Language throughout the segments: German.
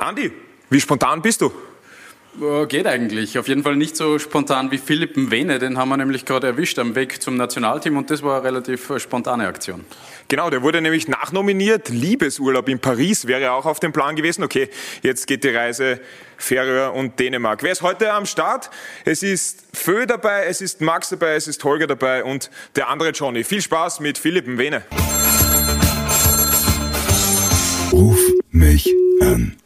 Andi, wie spontan bist du? Geht eigentlich. Auf jeden Fall nicht so spontan wie Philipp Mwene. Den haben wir nämlich gerade erwischt am Weg zum Nationalteam und das war eine relativ äh, spontane Aktion. Genau, der wurde nämlich nachnominiert. Liebesurlaub in Paris wäre auch auf dem Plan gewesen. Okay, jetzt geht die Reise Färöer und Dänemark. Wer ist heute am Start? Es ist Fö dabei, es ist Max dabei, es ist Holger dabei und der andere Johnny. Viel Spaß mit Philipp Mwene. Ruf mich an.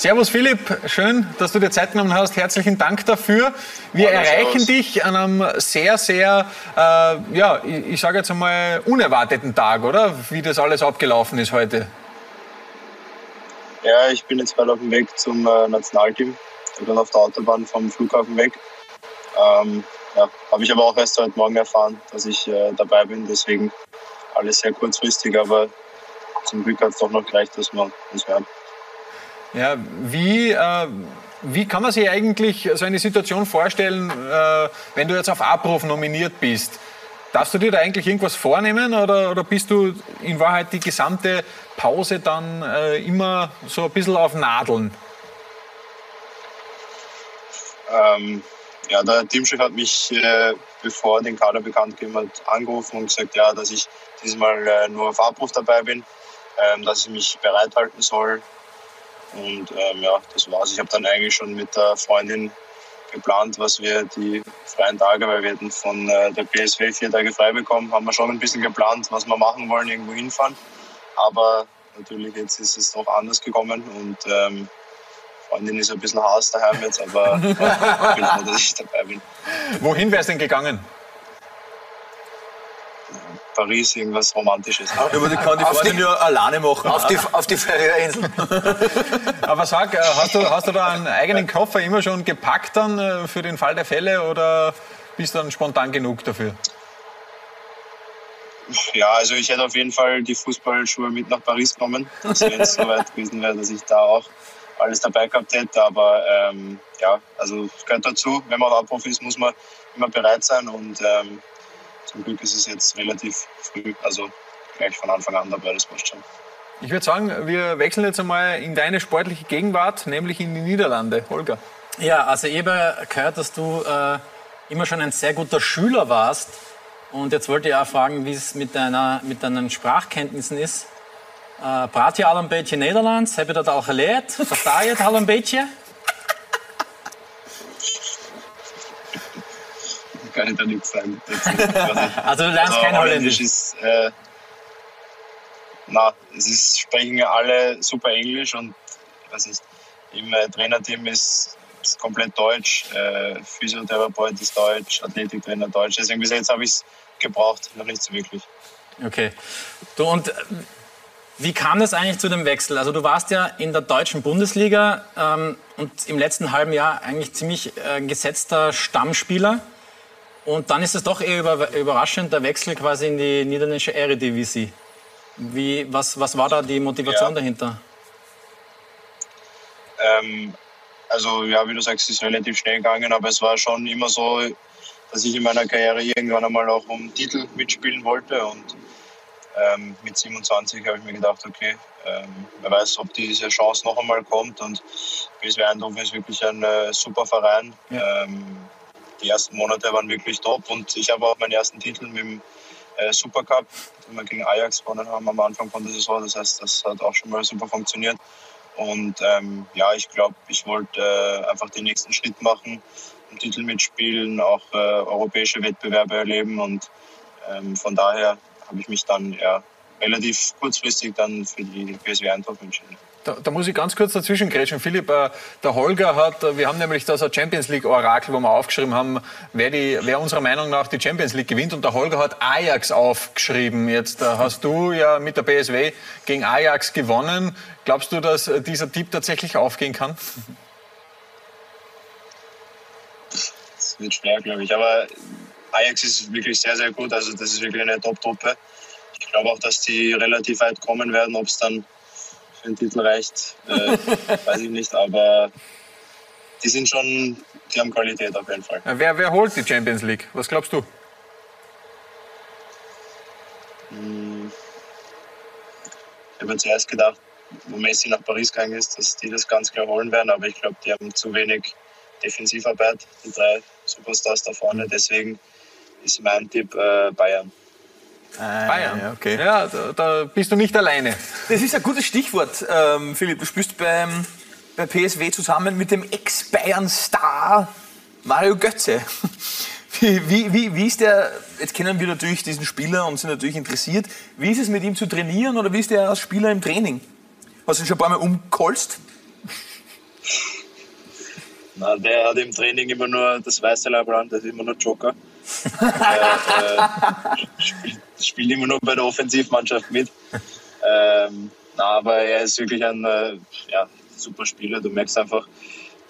Servus Philipp, schön, dass du dir Zeit genommen hast. Herzlichen Dank dafür. Wir Hallo, erreichen servus. dich an einem sehr, sehr, äh, ja, ich, ich sage jetzt einmal unerwarteten Tag, oder? Wie das alles abgelaufen ist heute. Ja, ich bin jetzt gerade auf dem Weg zum äh, Nationalteam. Ich bin auf der Autobahn vom Flughafen weg. Ähm, ja, habe ich aber auch erst heute Morgen erfahren, dass ich äh, dabei bin. Deswegen alles sehr kurzfristig, aber zum Glück hat es doch noch gereicht, dass wir uns hören. Ja, wie, äh, wie kann man sich eigentlich so eine Situation vorstellen, äh, wenn du jetzt auf Abruf nominiert bist? Darfst du dir da eigentlich irgendwas vornehmen oder, oder bist du in Wahrheit die gesamte Pause dann äh, immer so ein bisschen auf Nadeln? Ähm, ja, der Teamchef hat mich, äh, bevor den Kader bekannt gegeben hat, angerufen und gesagt, ja, dass ich diesmal äh, nur auf Abruf dabei bin, ähm, dass ich mich bereithalten soll, und ähm, ja, das war's. Ich habe dann eigentlich schon mit der Freundin geplant, was wir die freien Tage, weil wir hätten von äh, der PSW vier Tage frei bekommen, haben wir schon ein bisschen geplant, was wir machen wollen, irgendwo hinfahren. Aber natürlich jetzt ist es doch anders gekommen und ähm, Freundin ist ein bisschen Haus daheim jetzt, aber ich bin froh, dass ich dabei bin. Wohin wäre es denn gegangen? Paris irgendwas Romantisches. Ja, aber die kann die Freundin ja alleine machen. Auf die, auf die Färöerinseln. aber sag, äh, hast du, hast du da einen eigenen Koffer immer schon gepackt dann äh, für den Fall der Fälle oder bist du dann spontan genug dafür? Ja, also ich hätte auf jeden Fall die Fußballschuhe mit nach Paris genommen, also wenn es soweit gewesen wäre, dass ich da auch alles dabei gehabt hätte. Aber ähm, ja, also es gehört dazu. Wenn man Hauptprofi ist, muss man immer bereit sein und ähm, zum Glück ist es jetzt relativ früh, also gleich von Anfang an dabei, das passt schon. Ich würde sagen, wir wechseln jetzt einmal in deine sportliche Gegenwart, nämlich in die Niederlande. Holger. Ja, also ich habe gehört, dass du äh, immer schon ein sehr guter Schüler warst. Und jetzt wollte ich auch fragen, wie es mit, deiner, mit deinen Sprachkenntnissen ist. Uh, praat je al een beetje Nederlands? Heb je dat al geleerd? Versta je het al een beetje? Kann ich da nichts sagen. also du lernst also, kein Holländisch? Ist, äh, na, es ist, sprechen ja alle super Englisch und was ist, im äh, Trainerteam ist, ist komplett Deutsch, äh, Physiotherapeut ist Deutsch, Athletiktrainer Deutsch. Deswegen bis jetzt habe ich es gebraucht, noch nicht so wirklich. Okay. Du, und äh, wie kam das eigentlich zu dem Wechsel? Also du warst ja in der deutschen Bundesliga ähm, und im letzten halben Jahr eigentlich ziemlich äh, gesetzter Stammspieler. Und dann ist es doch eher überraschend, der Wechsel quasi in die niederländische Eredivisie. Wie, was, was war da die Motivation ja. dahinter? Ähm, also ja, wie du sagst, es ist relativ schnell gegangen, aber es war schon immer so, dass ich in meiner Karriere irgendwann einmal auch um Titel mitspielen wollte. Und ähm, mit 27 habe ich mir gedacht, okay, ähm, wer weiß, ob diese Chance noch einmal kommt. Und PSV Eindhoven ist wirklich ein äh, super Verein. Ja. Ähm, die ersten Monate waren wirklich top und ich habe auch meinen ersten Titel mit dem äh, Supercup, den wir gegen Ajax gewonnen haben am Anfang von der Saison. Das heißt, das hat auch schon mal super funktioniert. Und ähm, ja, ich glaube, ich wollte äh, einfach den nächsten Schritt machen, einen Titel mitspielen, auch äh, europäische Wettbewerbe erleben. Und ähm, von daher habe ich mich dann ja, relativ kurzfristig dann für die PSV Eindhoven entschieden. Da, da, muss ich ganz kurz dazwischen grätschen. Philipp, äh, der Holger hat, äh, wir haben nämlich das Champions League Orakel, wo wir aufgeschrieben haben, wer, die, wer unserer Meinung nach die Champions League gewinnt. Und der Holger hat Ajax aufgeschrieben. Jetzt äh, hast du ja mit der BSW gegen Ajax gewonnen. Glaubst du, dass dieser Tipp tatsächlich aufgehen kann? Das wird schwer, glaube ich. Aber Ajax ist wirklich sehr, sehr gut. Also das ist wirklich eine Top-Truppe. Ich glaube auch, dass die relativ weit kommen werden. Ob es dann für den Titel reicht, äh, weiß ich nicht, aber die sind schon, die haben Qualität auf jeden Fall. Ja, wer, wer holt die Champions League? Was glaubst du? Hm, ich habe zuerst gedacht, wo Messi nach Paris gegangen ist, dass die das ganz klar holen werden. Aber ich glaube, die haben zu wenig Defensivarbeit, die drei Superstars da vorne. Deswegen ist mein Tipp äh, Bayern. Bayern. Ja, okay. Ja, da, da bist du nicht alleine. Das ist ein gutes Stichwort, ähm, Philipp. Du spielst beim, bei PSW zusammen mit dem Ex-Bayern-Star Mario Götze. Wie, wie, wie, wie ist der, jetzt kennen wir natürlich diesen Spieler und sind natürlich interessiert, wie ist es mit ihm zu trainieren oder wie ist der als Spieler im Training? Hast du ihn schon ein paar Mal umgeholzt? Na, der hat im Training immer nur das weiße Leib an, das ist immer nur Joker. äh, äh, spielt, spielt immer nur bei der Offensivmannschaft mit. Ähm, na, aber er ist wirklich ein äh, ja, super Spieler. Du merkst einfach,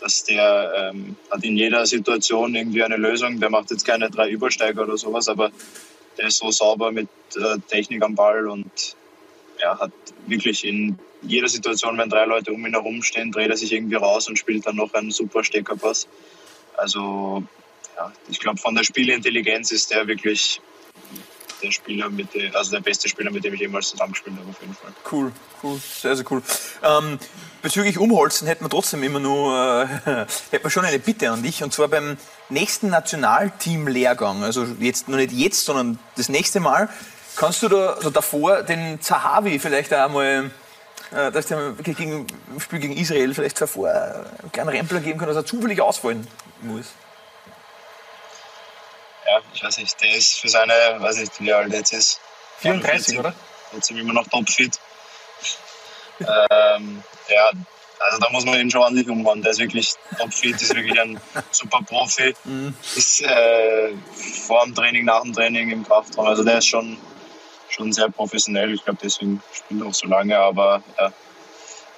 dass der ähm, hat in jeder Situation irgendwie eine Lösung. Der macht jetzt keine drei Übersteiger oder sowas, aber der ist so sauber mit äh, Technik am Ball und er hat wirklich in jeder Situation, wenn drei Leute um ihn herum stehen, dreht er sich irgendwie raus und spielt dann noch einen super Steckerpass. Also ja, ich glaube, von der Spielintelligenz ist der wirklich der Spieler mit der, also der beste Spieler, mit dem ich jemals zusammengespielt habe, auf jeden Fall. Cool, cool, sehr, sehr cool. Ähm, bezüglich Umholzen hätten wir trotzdem immer nur, äh, hätten wir schon eine Bitte an dich. Und zwar beim nächsten Nationalteam-Lehrgang, also jetzt noch nicht jetzt, sondern das nächste Mal, kannst du da also davor den Zahavi vielleicht auch einmal, äh, dass der gegen, im Spiel gegen Israel vielleicht davor einen kleinen Rempler geben kann, dass er zufällig ausfallen muss. Ja, ich weiß nicht, der ist für seine, weiß nicht, wie alt er jetzt ist. 34, oder? Jetzt sind wir immer noch topfit. ähm, ja, also da muss man ihn schon ordentlich umhauen. Der ist wirklich topfit, ist wirklich ein super Profi. Ist äh, vor dem Training, nach dem Training im Kraftraum. Also der ist schon, schon sehr professionell. Ich glaube, deswegen spielt er auch so lange. Aber ja,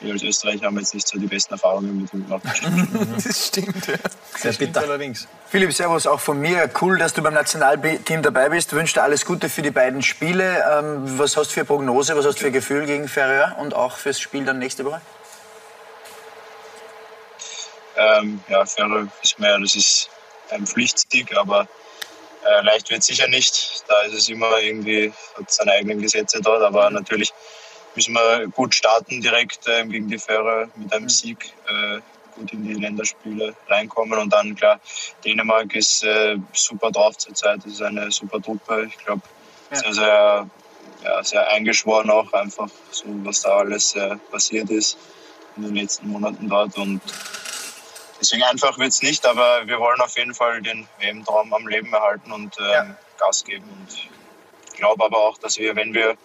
wir als Österreicher haben jetzt nicht so die besten Erfahrungen mit ihm gemacht. Das stimmt, ja. Sehr bitter. Allerdings. Philipp, Servus auch von mir. Cool, dass du beim Nationalteam dabei bist. Wünsche dir alles Gute für die beiden Spiele. Ähm, was hast du für Prognose, was hast du für Gefühl gegen Ferrer und auch fürs Spiel dann nächste Woche? Ähm, ja, Ferro ist mehr, das ist ein Pflichtsieg, aber äh, leicht wird sicher nicht. Da ist es immer irgendwie, hat seine eigenen Gesetze dort, aber natürlich müssen wir gut starten direkt äh, gegen die Ferro mit einem Sieg, äh, gut in die Länderspiele reinkommen. Und dann klar, Dänemark ist äh, super drauf zurzeit, ist eine super Truppe, ich glaube, sehr, sehr, ja, sehr eingeschworen auch einfach, so was da alles äh, passiert ist in den letzten Monaten dort. Und Deswegen einfach wird es nicht, aber wir wollen auf jeden Fall den WM-Traum am Leben erhalten und ähm, Ja. Gas geben. Und ich glaube aber auch, dass wir, wenn wir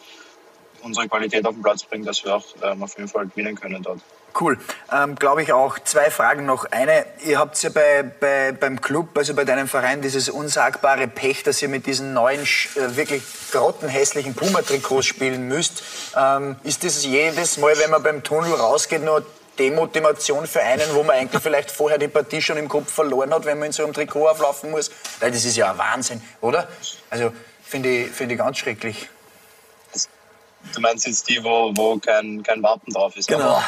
unsere Qualität auf den Platz bringen, dass wir auch ähm, auf jeden Fall gewinnen können dort. Cool. Ähm, Glaube ich auch. Zwei Fragen noch. Eine, ihr habt ja bei, bei, beim Club, also bei deinem Verein, dieses unsagbare Pech, dass ihr mit diesen neuen, äh, wirklich grottenhässlichen Puma-Trikots spielen müsst. Ähm, ist das jedes Mal, wenn man beim Tunnel rausgeht, nur Demotivation für einen, wo man eigentlich vielleicht vorher die Partie schon im Kopf verloren hat, wenn man in so einem Trikot auflaufen muss? Weil das ist ja ein Wahnsinn, oder? Also finde ich, finde ich ganz schrecklich. Du meinst jetzt die, wo, wo kein, kein Wappen drauf ist? Genau.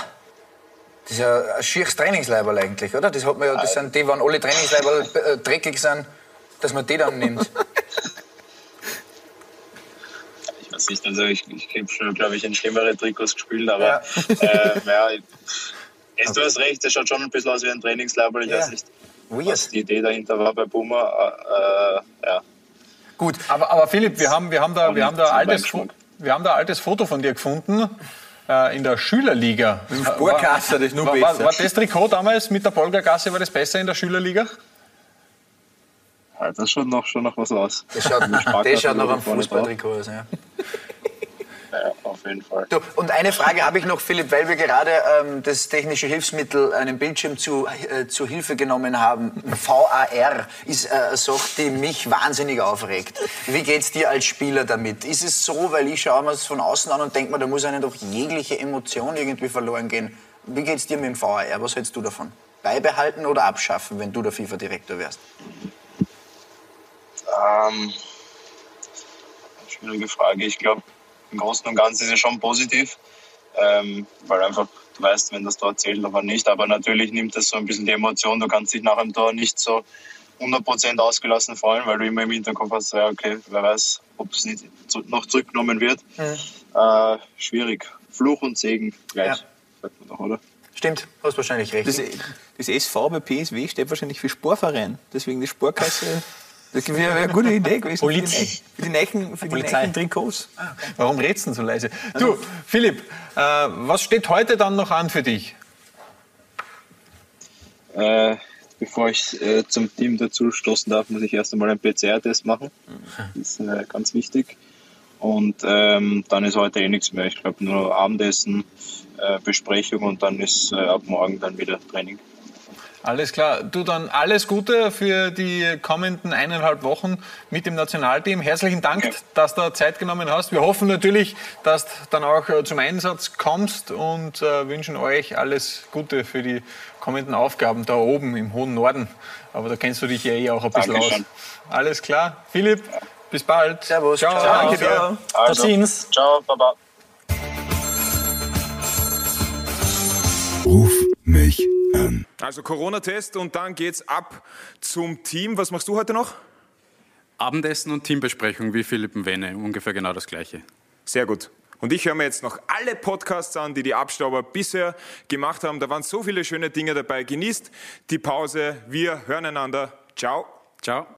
Das ist ja ein schieres Trainingsleiberl eigentlich, oder? Das, hat man ja, das sind die, wenn alle Trainingsleiberl äh, dreckig sind, dass man die dann nimmt. Ich weiß nicht, also ich, ich habe schon, glaube ich, in schlimmere Trikots gespielt, aber Ja. äh, ja, ich- es, du hast recht, das schaut schon ein bisschen aus wie ein Trainingslaber. Ich Ja. weiß nicht, was Weird. die Idee dahinter war bei Puma. Äh, ja. Gut, Aber, aber Philipp, wir haben, wir haben da, wir haben da altes, wir haben da ein altes Foto von dir gefunden. Äh, in der Schülerliga. Sportkasse, das ist nur War, war, besser. war das Trikot damals mit der Polgergasse, war das besser in der Schülerliga? Ja, das schaut noch, schon noch was aus. das schaut, das schaut nach einem vorne drauf. Fußballtrikot aus. Ja. Ja, auf jeden Fall. Du, und eine Frage habe ich noch, Philipp, weil wir gerade ähm, das technische Hilfsmittel, einen Bildschirm zu, äh, zu Hilfe genommen haben. VAR ist äh, eine Sache, die mich wahnsinnig aufregt. Wie geht's dir als Spieler damit? Ist es so, weil ich schaue mir es von außen an und denke mir, da muss einem doch jegliche Emotion irgendwie verloren gehen. Wie geht's dir mit dem VAR? Was hältst du davon? Beibehalten oder abschaffen, wenn du der FIFA-Direktor wärst? Ähm, schwierige Frage. Ich glaube, im Großen und Ganzen ist es schon positiv, ähm, weil einfach du weißt, wenn das Tor zählt oder nicht. Aber natürlich nimmt das so ein bisschen die Emotion. Du kannst dich nach dem Tor nicht so 100% ausgelassen freuen, weil du immer im Hinterkopf hast, ja, okay, wer weiß, ob es nicht zu- noch zurückgenommen wird. Äh, schwierig. Fluch und Segen gleich, Ja. sagt man doch, oder? Stimmt, hast wahrscheinlich recht. Das, das SV bei PSW steht wahrscheinlich für Sportverein. Deswegen die Sportkasse. Das wäre eine gute Idee gewesen. Poliz- Für die neuen, für die Polizei. neuen Trikots. Warum redst du denn so leise? Du, Philipp, äh, was steht heute dann noch an für dich? Äh, bevor ich äh, zum Team dazu stoßen darf, muss ich erst einmal einen PCR-Test machen. Das ist äh, ganz wichtig. Und ähm, dann ist heute eh nichts mehr. Ich glaube nur Abendessen, äh, Besprechung und dann ist äh, ab morgen dann wieder Training. Alles klar. Du dann alles Gute für die kommenden eineinhalb Wochen mit dem Nationalteam. Herzlichen Dank, Ja. dass du Zeit genommen hast. Wir hoffen natürlich, dass du dann auch äh, zum Einsatz kommst und äh, wünschen euch alles Gute für die kommenden Aufgaben da oben im hohen Norden. Aber da kennst du dich ja eh auch ein bisschen Dankeschön. aus. Alles klar. Philipp, bis bald. Servus. Ciao. Ciao. Danke dir. Also, Tatsächlich. ciao, baba. Ruf mich an. Also Corona-Test und dann geht's ab zum Team. Was machst du heute noch? Abendessen und Teambesprechung wie Philipp Wene, ungefähr genau das Gleiche. Sehr gut. Und ich höre mir jetzt noch alle Podcasts an, die die Abstauber bisher gemacht haben. Da waren so viele schöne Dinge dabei. Genießt die Pause. Wir hören einander. Ciao. Ciao.